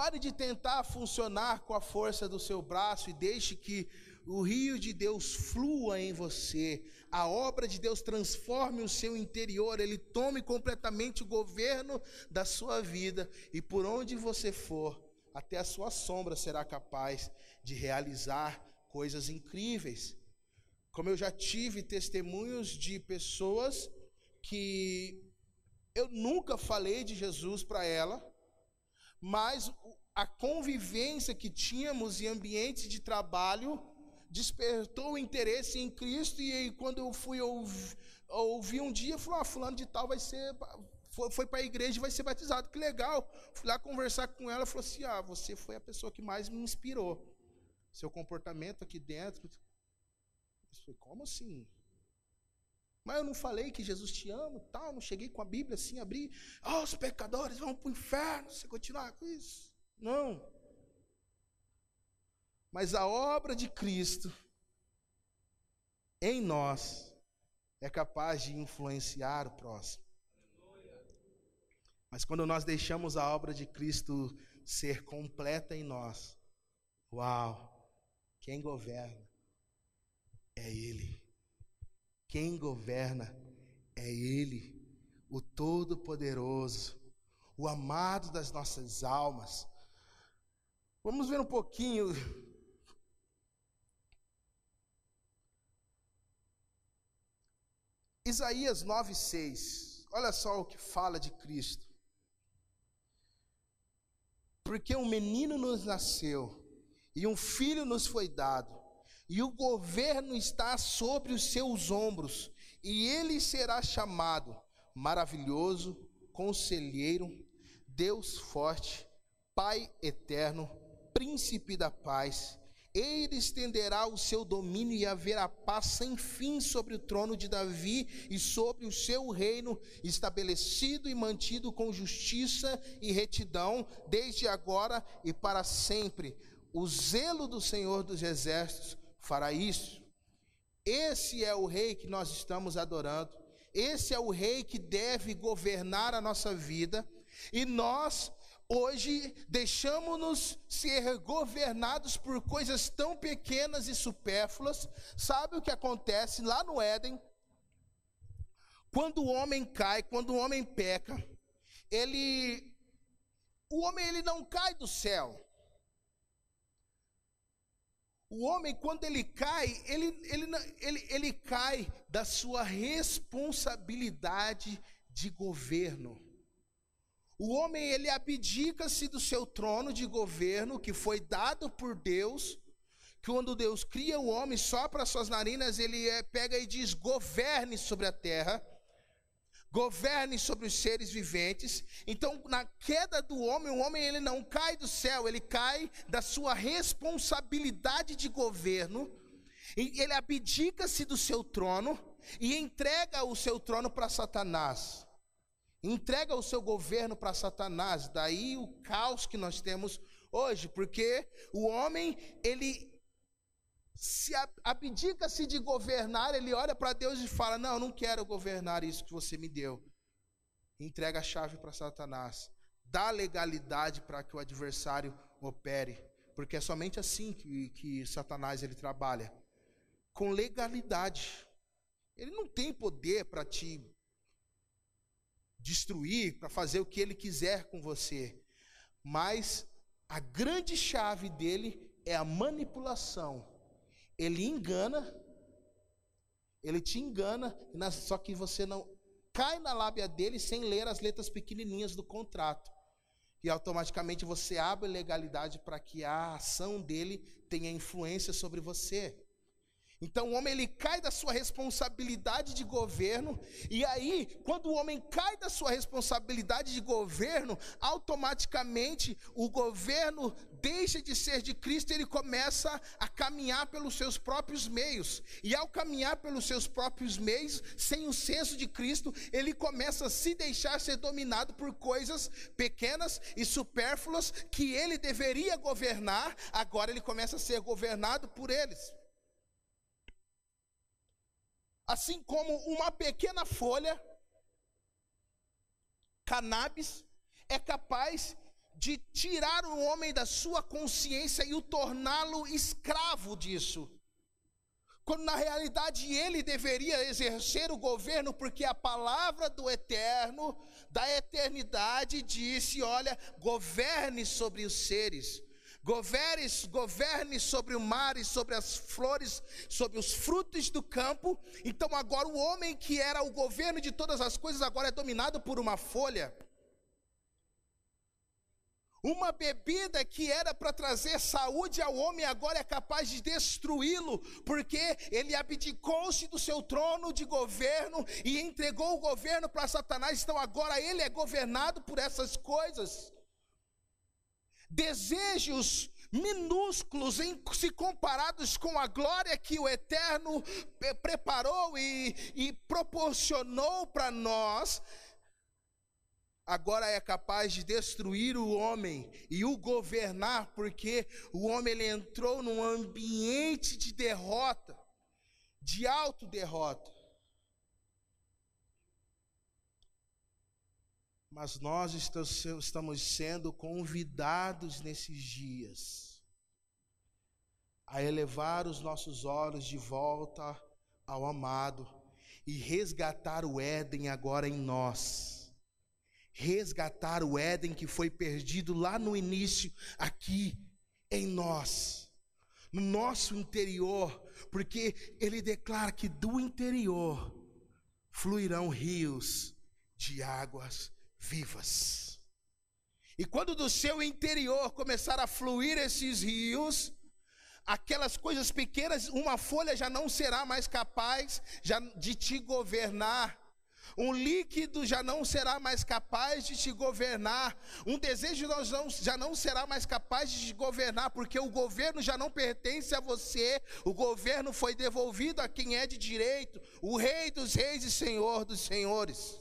Speaker 1: Pare de tentar funcionar com a força do seu braço e deixe que o rio de Deus flua em você. A obra de Deus transforme o seu interior, ele tome completamente o governo da sua vida e por onde você for, até a sua sombra será capaz de realizar coisas incríveis. Como eu já tive testemunhos de pessoas que eu nunca falei de Jesus para ela, mas a convivência que tínhamos em ambiente de trabalho despertou o interesse em Cristo, e quando eu fui ouvir, ouvir um dia, falou: ah, fulano de tal vai ser. Foi, foi para a igreja e vai ser batizado. Que legal. Fui lá conversar com ela, falou assim: Ah, você foi a pessoa que mais me inspirou. Seu comportamento aqui dentro. Eu falei, como assim? Mas eu não falei que Jesus te ama, tal, não cheguei com a Bíblia assim, abri, oh, os pecadores vão para o inferno, se continuar com isso. Não. Mas a obra de Cristo em nós é capaz de influenciar o próximo. Mas quando nós deixamos a obra de Cristo ser completa em nós, uau, quem governa é Ele. Quem governa é Ele, o Todo-Poderoso, o amado das nossas almas. Vamos ver um pouquinho. Isaías 9,6. Olha só o que fala de Cristo. Porque um menino nos nasceu, e um filho nos foi dado e o governo está sobre os seus ombros, e ele será chamado maravilhoso, conselheiro, Deus forte, Pai eterno, príncipe da paz. Ele estenderá o seu domínio e haverá paz sem fim sobre o trono de Davi e sobre o seu reino, estabelecido e mantido com justiça e retidão, desde agora e para sempre. O zelo do Senhor dos Exércitos fará isso. Esse é o rei que nós estamos adorando. Esse é o rei que deve governar a nossa vida. E nós, hoje, deixamos-nos ser governados por coisas tão pequenas e supérfluas. Sabe o que acontece lá no Éden? Quando o homem cai, quando o homem peca, ele. O homem ele não cai do céu. O homem, quando ele cai, ele, ele, ele, ele cai da sua responsabilidade de governo. O homem, ele abdica-se do seu trono de governo que foi dado por Deus. Que quando Deus cria o homem, só para suas narinas, ele é, pega e diz: governe sobre a terra governe sobre os seres viventes. Então, na queda do homem, o homem ele não cai do céu, ele cai da sua responsabilidade de governo. Ele abdica-se do seu trono e entrega o seu trono para Satanás. Entrega o seu governo para Satanás. Daí o caos que nós temos hoje, porque o homem ele se abdica-se de governar, ele olha para Deus e fala: Não, não quero governar isso que você me deu. Entrega a chave para Satanás. Dá legalidade para que o adversário opere. Porque é somente assim que, que Satanás ele trabalha. Com legalidade. Ele não tem poder para te destruir, para fazer o que ele quiser com você. Mas a grande chave dele é a manipulação ele engana, ele te engana, só que você não cai na lábia dele sem ler as letras pequenininhas do contrato. E automaticamente você abre legalidade para que a ação dele tenha influência sobre você. Então o homem ele cai da sua responsabilidade de governo, e aí, quando o homem cai da sua responsabilidade de governo, automaticamente o governo deixa de ser de Cristo, ele começa a caminhar pelos seus próprios meios. E ao caminhar pelos seus próprios meios, sem o senso de Cristo, ele começa a se deixar ser dominado por coisas pequenas e supérfluas que ele deveria governar, agora ele começa a ser governado por eles. Assim como uma pequena folha, cannabis, é capaz de tirar o homem da sua consciência e o torná-lo escravo disso. Quando na realidade ele deveria exercer o governo, porque a palavra do eterno, da eternidade, disse: olha, governe sobre os seres. Governe, governe sobre o mar e sobre as flores, sobre os frutos do campo. Então agora o homem que era o governo de todas as coisas agora é dominado por uma folha. Uma bebida que era para trazer saúde ao homem agora é capaz de destruí-lo, porque ele abdicou-se do seu trono de governo e entregou o governo para Satanás. Então agora ele é governado por essas coisas desejos minúsculos em, se comparados com a glória que o Eterno preparou e, e proporcionou para nós, agora é capaz de destruir o homem e o governar, porque o homem ele entrou num ambiente de derrota, de autoderrota. Mas nós estamos sendo convidados nesses dias a elevar os nossos olhos de volta ao amado e resgatar o Éden agora em nós. Resgatar o Éden que foi perdido lá no início, aqui em nós, no nosso interior, porque ele declara que do interior fluirão rios de águas vivas. E quando do seu interior começar a fluir esses rios, aquelas coisas pequenas, uma folha já não será mais capaz de te governar. Um líquido já não será mais capaz de te governar. Um desejo já não será mais capaz de te governar, porque o governo já não pertence a você. O governo foi devolvido a quem é de direito, o Rei dos Reis e Senhor dos Senhores.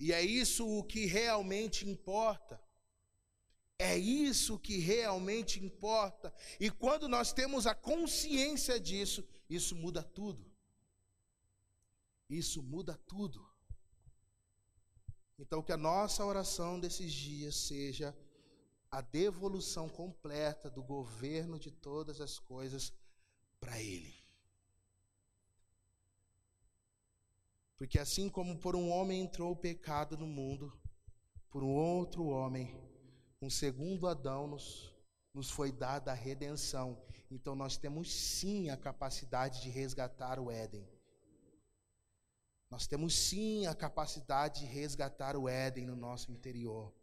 Speaker 1: E é isso o que realmente importa. É isso que realmente importa. E quando nós temos a consciência disso, isso muda tudo. Isso muda tudo. Então, que a nossa oração desses dias seja a devolução completa do governo de todas as coisas para Ele. Porque assim como por um homem entrou o pecado no mundo, por um outro homem, um segundo Adão nos, nos foi dada a redenção. Então nós temos sim a capacidade de resgatar o Éden. Nós temos sim a capacidade de resgatar o Éden no nosso interior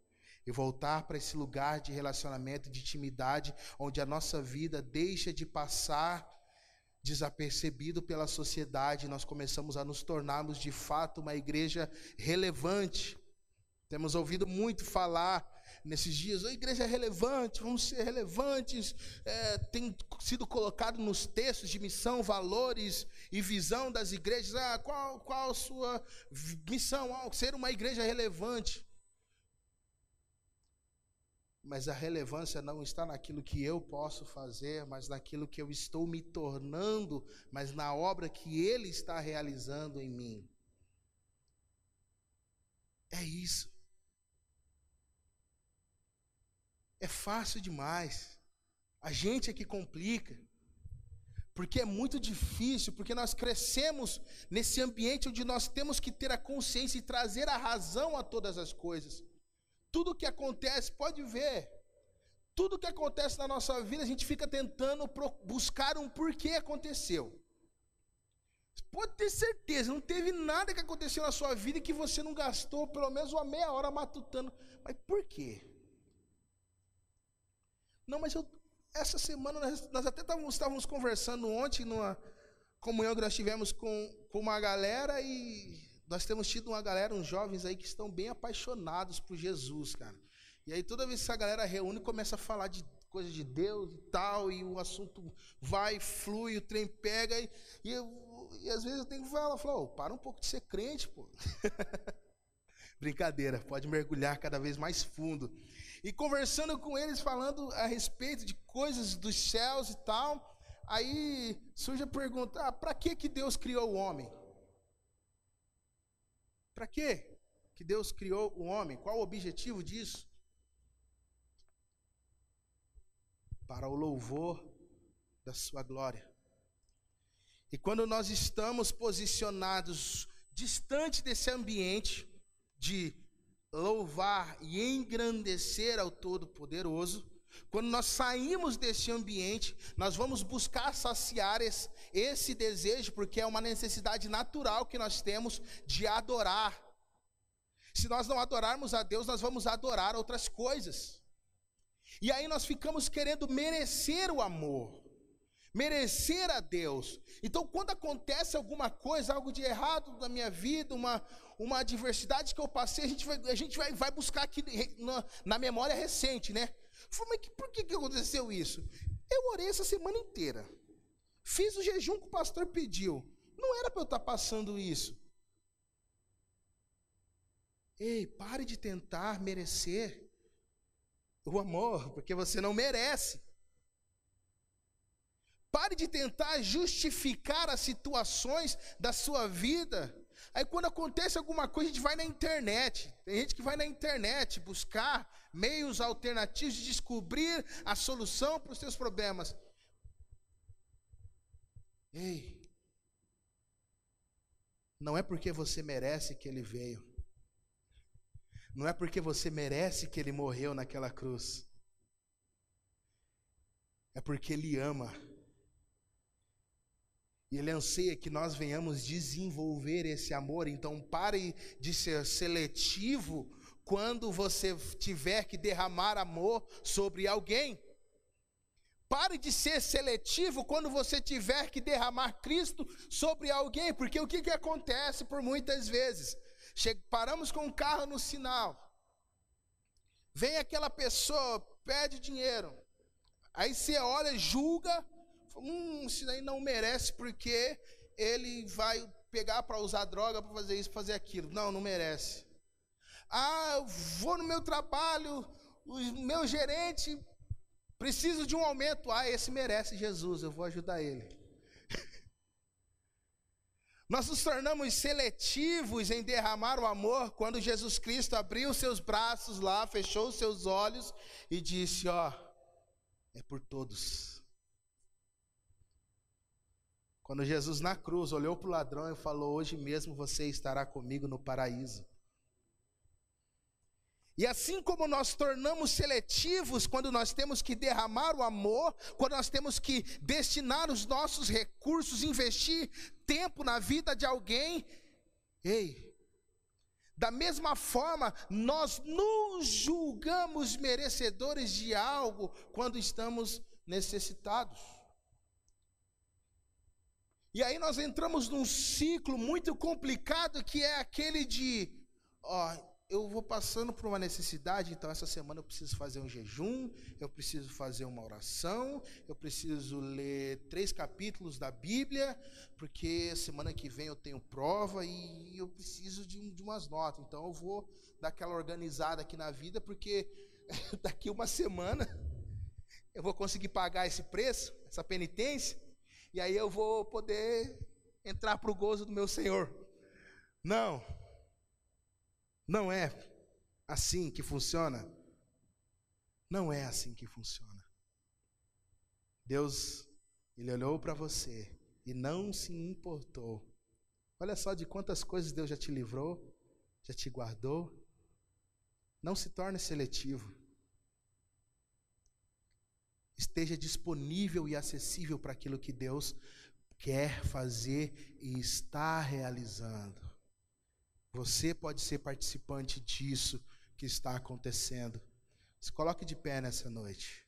Speaker 1: e voltar para esse lugar de relacionamento, de intimidade, onde a nossa vida deixa de passar desapercebido pela sociedade, nós começamos a nos tornarmos de fato uma igreja relevante. Temos ouvido muito falar nesses dias, a igreja é relevante, vamos ser relevantes, é, tem sido colocado nos textos de missão, valores e visão das igrejas. Ah, qual, qual a sua missão? Ah, ser uma igreja relevante. Mas a relevância não está naquilo que eu posso fazer, mas naquilo que eu estou me tornando, mas na obra que Ele está realizando em mim. É isso. É fácil demais. A gente é que complica. Porque é muito difícil, porque nós crescemos nesse ambiente onde nós temos que ter a consciência e trazer a razão a todas as coisas. Tudo que acontece, pode ver. Tudo que acontece na nossa vida, a gente fica tentando buscar um porquê aconteceu. Pode ter certeza, não teve nada que aconteceu na sua vida que você não gastou pelo menos uma meia hora matutando. Mas por quê? Não, mas eu, essa semana nós, nós até estávamos, estávamos, conversando ontem numa comunhão que nós tivemos com, com uma galera e nós temos tido uma galera, uns jovens aí que estão bem apaixonados por Jesus, cara. E aí toda vez que essa galera reúne, começa a falar de coisas de Deus e tal, e o assunto vai, flui, o trem pega, e, e, eu, e às vezes eu tenho que falar, falar, oh, para um pouco de ser crente, pô. Brincadeira, pode mergulhar cada vez mais fundo. E conversando com eles, falando a respeito de coisas dos céus e tal, aí surge a pergunta: ah, para que, que Deus criou o homem? Para quê? que Deus criou o homem? Qual o objetivo disso? Para o louvor da sua glória. E quando nós estamos posicionados distante desse ambiente de louvar e engrandecer ao Todo-Poderoso, quando nós saímos desse ambiente, nós vamos buscar saciar esse, esse, desejo, porque é uma necessidade natural que nós temos de adorar. Se nós não adorarmos a Deus, nós vamos adorar outras coisas. E aí nós ficamos querendo merecer o amor, merecer a Deus. Então, quando acontece alguma coisa, algo de errado na minha vida, uma, uma adversidade que eu passei, a gente vai, a gente vai, vai buscar aqui na, na memória recente, né? Falei, mas por que, que aconteceu isso? Eu orei essa semana inteira. Fiz o jejum que o pastor pediu. Não era para eu estar passando isso. Ei, pare de tentar merecer o amor, porque você não merece. Pare de tentar justificar as situações da sua vida. Aí quando acontece alguma coisa, a gente vai na internet. Tem gente que vai na internet buscar meios alternativos de descobrir a solução para os seus problemas. Ei, não é porque você merece que ele veio. Não é porque você merece que ele morreu naquela cruz. É porque ele ama. E ele anseia que nós venhamos desenvolver esse amor. Então pare de ser seletivo quando você tiver que derramar amor sobre alguém. Pare de ser seletivo quando você tiver que derramar Cristo sobre alguém, porque o que, que acontece por muitas vezes? Paramos com o carro no sinal, vem aquela pessoa, pede dinheiro, aí você olha, julga, hum, isso daí não merece porque ele vai pegar para usar droga, para fazer isso, fazer aquilo. Não, não merece. Ah, eu vou no meu trabalho, o meu gerente precisa de um aumento. Ah, esse merece Jesus, eu vou ajudar ele. Nós nos tornamos seletivos em derramar o amor quando Jesus Cristo abriu seus braços lá, fechou seus olhos e disse: Ó, é por todos. Quando Jesus na cruz olhou para o ladrão e falou: Hoje mesmo você estará comigo no paraíso. E assim como nós tornamos seletivos quando nós temos que derramar o amor, quando nós temos que destinar os nossos recursos, investir tempo na vida de alguém, ei, da mesma forma, nós nos julgamos merecedores de algo quando estamos necessitados. E aí nós entramos num ciclo muito complicado que é aquele de, ó, eu vou passando por uma necessidade, então essa semana eu preciso fazer um jejum, eu preciso fazer uma oração, eu preciso ler três capítulos da Bíblia, porque semana que vem eu tenho prova e eu preciso de, de umas notas. Então eu vou dar aquela organizada aqui na vida, porque daqui uma semana eu vou conseguir pagar esse preço, essa penitência, e aí eu vou poder entrar para o gozo do meu Senhor. Não. Não é assim que funciona. Não é assim que funciona. Deus, Ele olhou para você e não se importou. Olha só de quantas coisas Deus já te livrou, já te guardou. Não se torne seletivo. Esteja disponível e acessível para aquilo que Deus quer fazer e está realizando. Você pode ser participante disso que está acontecendo. Se coloque de pé nessa noite.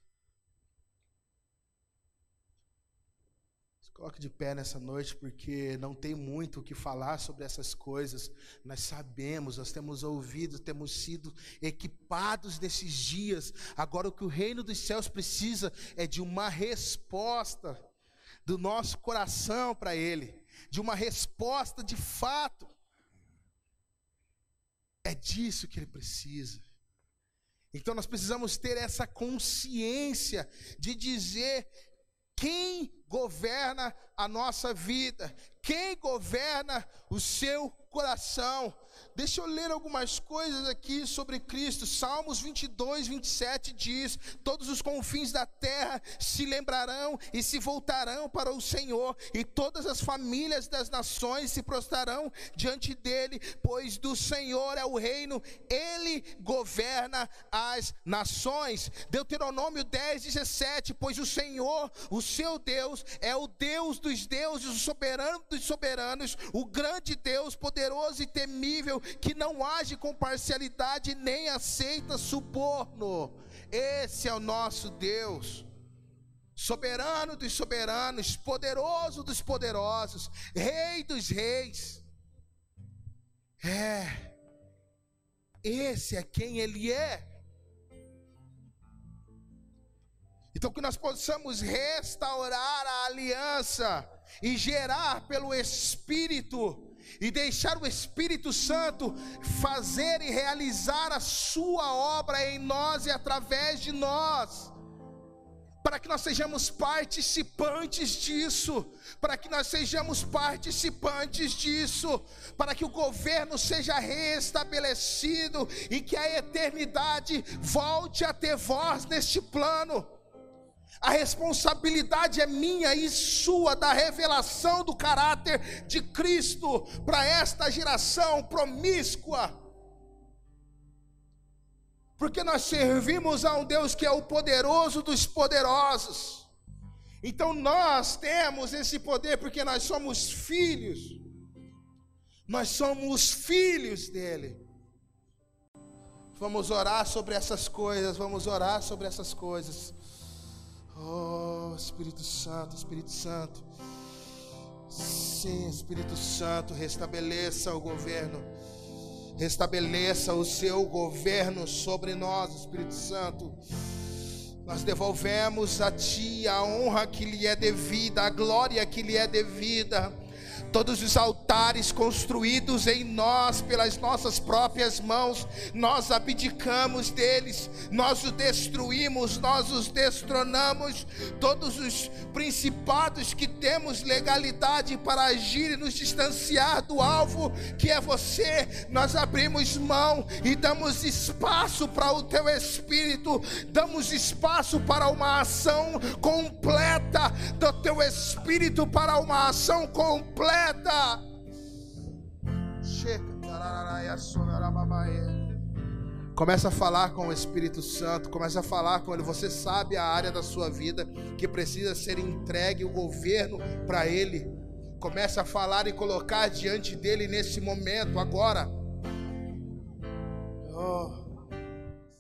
Speaker 1: Se coloque de pé nessa noite, porque não tem muito o que falar sobre essas coisas. Nós sabemos, nós temos ouvido, temos sido equipados nesses dias. Agora, o que o reino dos céus precisa é de uma resposta do nosso coração para Ele, de uma resposta de fato. É disso que ele precisa. Então nós precisamos ter essa consciência de dizer quem governa a nossa vida? Quem governa o seu coração? Deixa eu ler algumas coisas aqui sobre Cristo. Salmos 22, 27 diz: Todos os confins da terra se lembrarão e se voltarão para o Senhor, e todas as famílias das nações se prostrarão diante dele, pois do Senhor é o reino, ele governa as nações. Deuteronômio 10, 17: Pois o Senhor, o seu Deus, é o Deus dos deuses, o soberano dos soberanos, o grande Deus, poderoso e temível que não age com parcialidade nem aceita suborno. Esse é o nosso Deus. Soberano dos soberanos, poderoso dos poderosos, Rei dos reis. É, esse é quem Ele é. Então, que nós possamos restaurar a aliança e gerar pelo Espírito e deixar o Espírito Santo fazer e realizar a sua obra em nós e através de nós. Para que nós sejamos participantes disso, para que nós sejamos participantes disso, para que o governo seja restabelecido e que a eternidade volte a ter voz neste plano. A responsabilidade é minha e sua da revelação do caráter de Cristo para esta geração promíscua. Porque nós servimos a um Deus que é o poderoso dos poderosos. Então nós temos esse poder porque nós somos filhos. Nós somos filhos dele. Vamos orar sobre essas coisas, vamos orar sobre essas coisas. Oh, Espírito Santo, Espírito Santo. Sim, Espírito Santo, restabeleça o governo. Restabeleça o seu governo sobre nós, Espírito Santo. Nós devolvemos a Ti a honra que lhe é devida, a glória que lhe é devida todos os altares construídos em nós pelas nossas próprias mãos, nós abdicamos deles, nós os destruímos, nós os destronamos, todos os principados que temos legalidade para agir e nos distanciar do alvo que é você, nós abrimos mão e damos espaço para o teu espírito, damos espaço para uma ação completa do teu espírito para uma ação completa profeta. Começa a falar com o Espírito Santo, começa a falar com ele. Você sabe a área da sua vida que precisa ser entregue o governo para ele. Começa a falar e colocar diante dele nesse momento, agora. Oh.